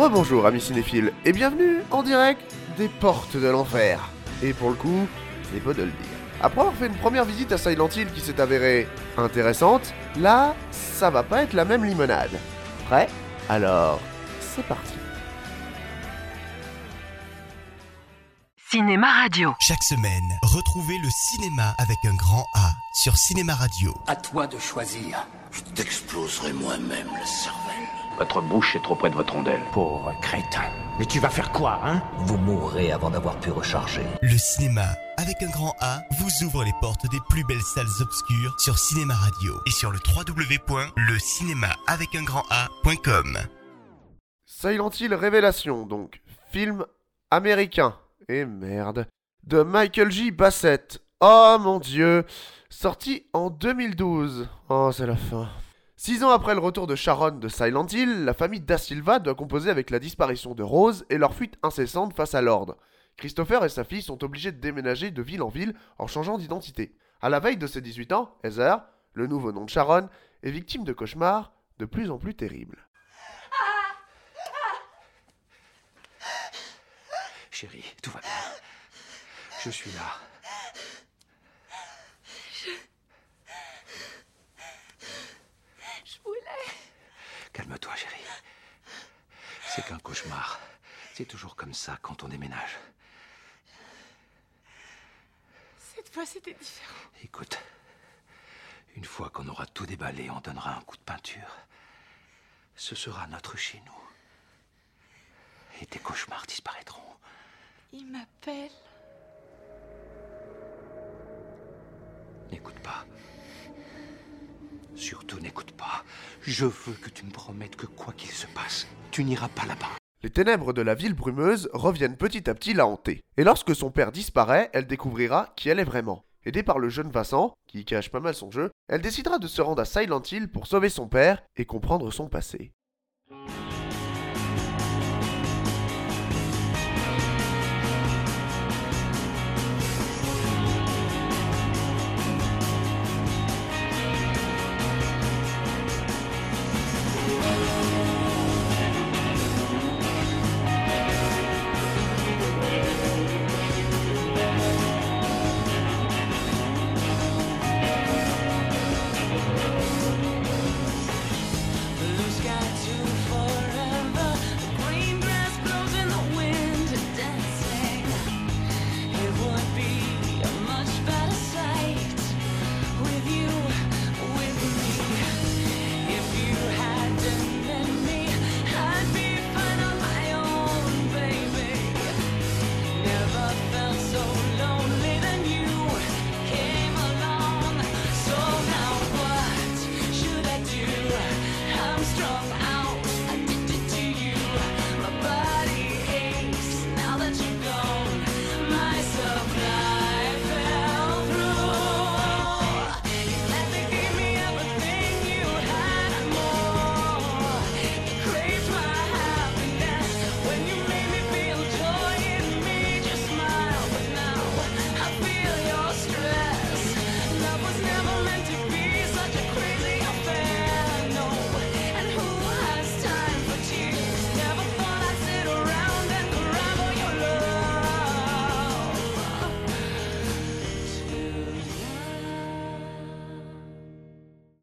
Bonjour ou rebonjour amis cinéphiles et bienvenue en direct des portes de l'enfer. Et pour le coup, c'est pas de le dire. Après avoir fait une première visite à Silent Hill qui s'est avérée intéressante, là, ça va pas être la même limonade. Prêt? Alors, c'est parti. Cinéma Radio. Chaque semaine, retrouvez le cinéma avec un grand A sur Cinéma Radio. À toi de choisir. Je t'exploserai moi-même la cervelle. Votre bouche est trop près de votre rondelle. Pauvre crétin. Mais tu vas faire quoi, hein? Vous mourrez avant d'avoir pu recharger. Le cinéma avec un grand A vous ouvre les portes des plus belles salles obscures sur Cinéma Radio et sur le www.lecinema-avec-un-grand-A.com. Silent Hill Révélation, donc, film américain. Et merde. De Michael J. Bassett. Oh mon dieu. Sorti en 2012. Oh, c'est la fin. Six ans après le retour de Sharon de Silent Hill, la famille Da Silva doit composer avec la disparition de Rose et leur fuite incessante face à l'ordre. Christopher et sa fille sont obligés de déménager de ville en ville en changeant d'identité. À la veille de ses 18 ans, Heather, le nouveau nom de Sharon, est victime de cauchemars de plus en plus terribles. Chérie, tout va bien. Je suis là. Je voulais. Calme-toi, chérie. C'est qu'un cauchemar. C'est toujours comme ça quand on déménage. Cette fois, c'était différent. Écoute, une fois qu'on aura tout déballé, on donnera un coup de peinture. Ce sera notre chez nous. Et tes cauchemars disparaîtront. Il m'appelle. N'écoute pas. Surtout n'écoute pas. Je veux que tu me promettes que quoi qu'il se passe, tu n'iras pas là-bas. Les ténèbres de la ville brumeuse reviennent petit à petit la hanter. Et lorsque son père disparaît, elle découvrira qui elle est vraiment. Aidée par le jeune Vincent, qui cache pas mal son jeu, elle décidera de se rendre à Silent Hill pour sauver son père et comprendre son passé.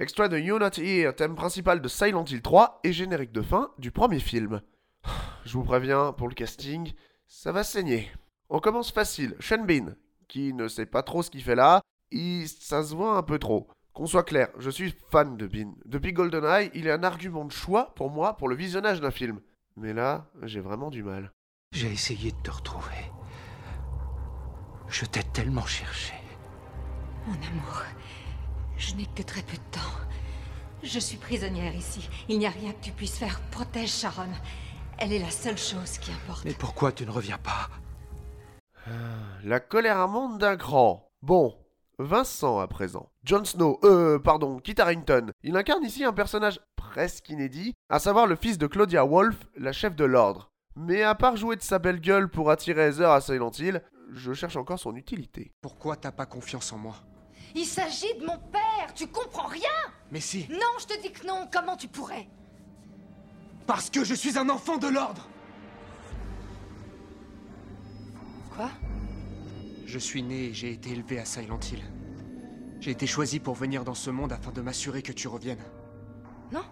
Extrait de You Not Here, thème principal de Silent Hill 3 et générique de fin du premier film. Je vous préviens, pour le casting, ça va saigner. On commence facile. Sean Bean, qui ne sait pas trop ce qu'il fait là, il... ça se voit un peu trop. Qu'on soit clair, je suis fan de Bean. Depuis GoldenEye, il est un argument de choix pour moi pour le visionnage d'un film. Mais là, j'ai vraiment du mal. J'ai essayé de te retrouver. Je t'ai tellement cherché. Mon amour, je n'ai que très peu de temps. Je suis prisonnière ici. Il n'y a rien que tu puisses faire. Protège Sharon. Elle est la seule chose qui importe. Mais pourquoi tu ne reviens pas? La colère monte d'un cran. Bon, Vincent à présent. Jon Snow, euh, pardon, Kit Harington. Il incarne ici un personnage presque inédit, à savoir le fils de Claudia Wolf, la chef de l'ordre. Mais à part jouer de sa belle gueule pour attirer Heather à Silent Hill, je cherche encore son utilité. Pourquoi t'as pas confiance en moi? Il s'agit de mon père Tu comprends rien? Mais si Non, je te dis que non Comment tu pourrais? Parce que je suis un enfant de l'ordre Quoi? Je suis né et j'ai été élevé à Silent Hill. J'ai été choisi pour venir dans ce monde afin de m'assurer que tu reviennes. Non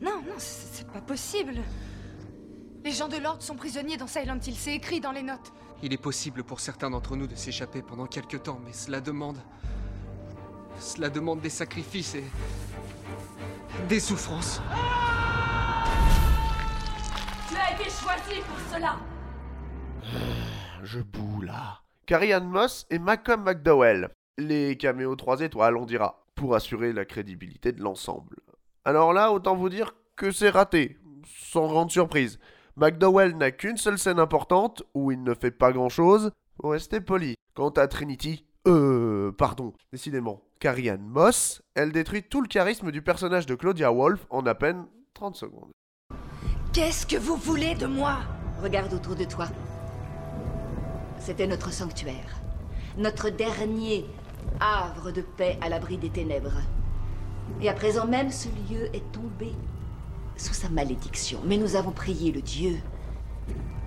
Non, non, c'est pas possible. Les gens de l'ordre sont prisonniers dans Silent Hill, c'est écrit dans les notes. Il est possible pour certains d'entre nous de s'échapper pendant quelque temps, mais cela demande. Cela demande des sacrifices et. des souffrances. Tu as été choisi pour cela Je boue là. Carrie Ann Moss et Malcolm McDowell. Les caméos 3 étoiles, on dira, pour assurer la crédibilité de l'ensemble. Alors là, autant vous dire que c'est raté, sans grande surprise. McDowell n'a qu'une seule scène importante où il ne fait pas grand chose. Faut rester poli. Quant à Trinity, euh, pardon, décidément, Carrie Moss, elle détruit tout le charisme du personnage de Claudia Wolf en à peine 30 secondes. Qu'est-ce que vous voulez de moi? Regarde autour de toi. C'était notre sanctuaire. Notre dernier havre de paix à l'abri des ténèbres. Et à présent même, ce lieu est tombé sous sa malédiction. Mais nous avons prié le Dieu.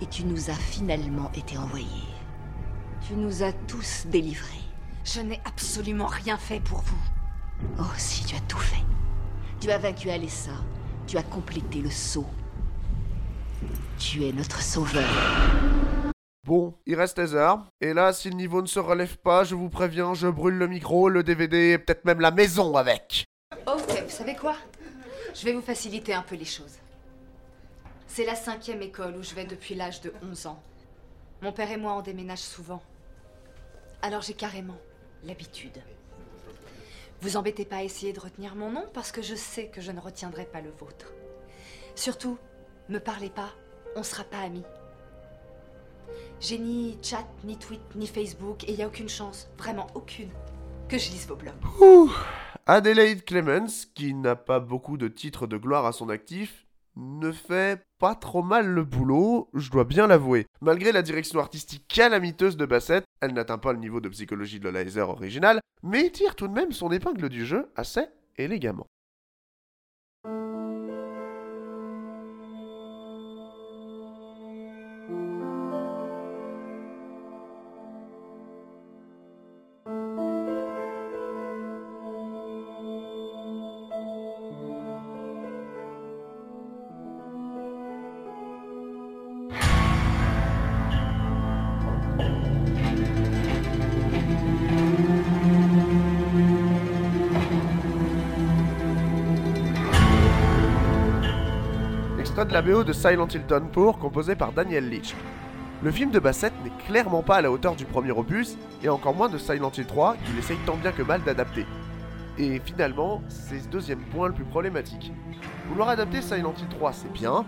Et tu nous as finalement été envoyé. Tu nous as tous délivrés. Je n'ai absolument rien fait pour vous. Oh si, tu as tout fait. Tu as vaincu Alessa. Tu as complété le saut. Tu es notre sauveur. Bon, il reste les heures. Et là, si le niveau ne se relève pas, je vous préviens, je brûle le micro, le DVD et peut-être même la maison avec. Ok, vous savez quoi? Je vais vous faciliter un peu les choses. C'est la cinquième école où je vais depuis l'âge de 11 ans. Mon père et moi on déménage souvent. Alors j'ai carrément l'habitude. Vous embêtez pas à essayer de retenir mon nom parce que je sais que je ne retiendrai pas le vôtre. Surtout, me parlez pas, on sera pas amis. J'ai ni chat, ni tweet, ni Facebook et il y a aucune chance, vraiment aucune, que je lise vos blogs. Adelaide Clemens, qui n'a pas beaucoup de titres de gloire à son actif, ne fait pas trop mal le boulot, je dois bien l'avouer. Malgré la direction artistique calamiteuse de Bassett, elle n'atteint pas le niveau de psychologie de Laser original, mais tire tout de même son épingle du jeu assez élégamment. Extrait de la BO de Silent Hill Downpour composé par Daniel Leach. Le film de Bassett n'est clairement pas à la hauteur du premier opus, et encore moins de Silent Hill 3, qu'il essaye tant bien que mal d'adapter. Et finalement, c'est ce deuxième point le plus problématique. Vouloir adapter Silent Hill 3, c'est bien,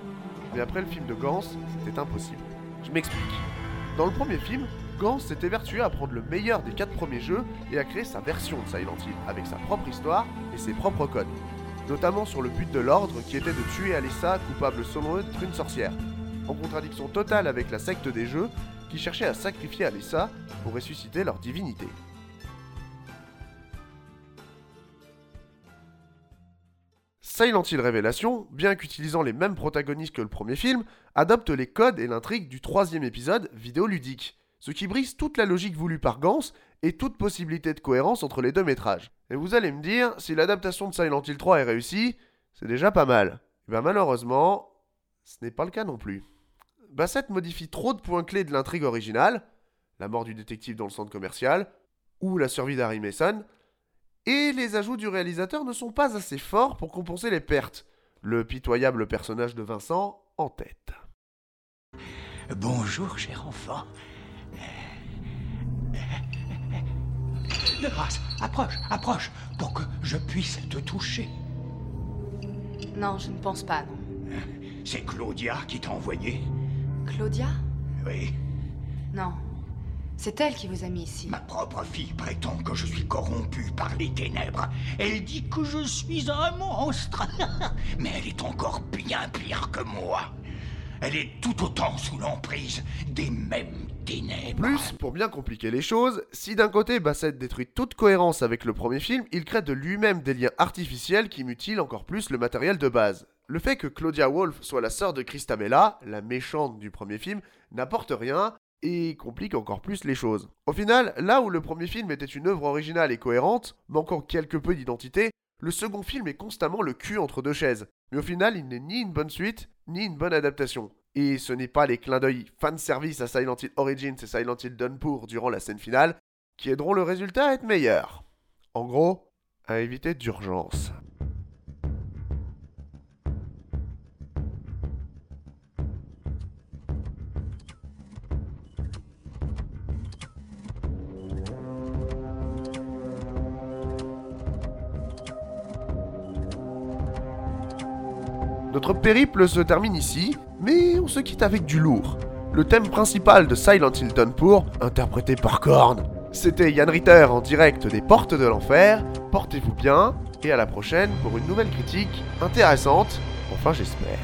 mais après le film de Gans, c'était impossible. Je m'explique. Dans le premier film, Gans s'est évertué à prendre le meilleur des quatre premiers jeux et à créer sa version de Silent Hill, avec sa propre histoire et ses propres codes. Notamment sur le but de l'ordre qui était de tuer Alessa, coupable selon eux d'être une sorcière. En contradiction totale avec la secte des jeux, qui cherchait à sacrifier Alessa pour ressusciter leur divinité. Silent Hill Révélation, bien qu'utilisant les mêmes protagonistes que le premier film, adopte les codes et l'intrigue du troisième épisode vidéoludique, ce qui brise toute la logique voulue par Gans et toute possibilité de cohérence entre les deux métrages. Et vous allez me dire, si l'adaptation de Silent Hill 3 est réussie, c'est déjà pas mal. Et ben malheureusement, ce n'est pas le cas non plus. Bassett modifie trop de points clés de l'intrigue originale, la mort du détective dans le centre commercial, ou la survie d'Harry Mason, et les ajouts du réalisateur ne sont pas assez forts pour compenser les pertes. Le pitoyable personnage de Vincent en tête. Bonjour, cher enfant. De grâce, approche, approche, pour que je puisse te toucher. Non, je ne pense pas, non. C'est Claudia qui t'a envoyé Claudia? Oui. Non. C'est elle qui vous a mis ici. Ma propre fille prétend que je suis corrompu par les ténèbres. Elle dit que je suis un monstre. Mais elle est encore bien pire que moi. Elle est tout autant sous l'emprise des mêmes ténèbres. Plus, pour bien compliquer les choses, si d'un côté Bassett détruit toute cohérence avec le premier film, il crée de lui-même des liens artificiels qui mutilent encore plus le matériel de base. Le fait que Claudia Wolf soit la sœur de Christabella, la méchante du premier film, n'apporte rien et complique encore plus les choses. Au final, là où le premier film était une œuvre originale et cohérente, manquant quelque peu d'identité, le second film est constamment le cul entre deux chaises. Mais au final, il n'est ni une bonne suite, ni une bonne adaptation. Et ce n'est pas les clins d'œil fanservice à Silent Hill Origins et Silent Hill Downpour durant la scène finale qui aideront le résultat à être meilleur. En gros, à éviter d'urgence. Notre périple se termine ici, mais on se quitte avec du lourd. Le thème principal de Silent Hill Downpour, interprété par Korn. C'était Yann Ritter en direct des Portes de l'Enfer. Portez-vous bien et à la prochaine pour une nouvelle critique intéressante, enfin j'espère.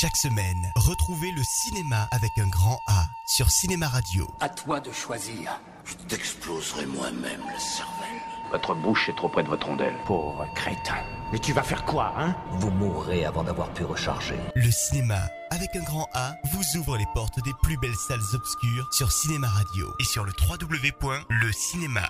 Chaque semaine, retrouvez le cinéma avec un grand A sur Cinéma Radio. À toi de choisir. Je t'exploserai moi-même le cervelle. Votre bouche est trop près de votre rondelle. Pauvre crétin. Mais tu vas faire quoi, hein? Vous mourrez avant d'avoir pu recharger. Le cinéma avec un grand A vous ouvre les portes des plus belles salles obscures sur Cinéma Radio et sur le www.lecinéma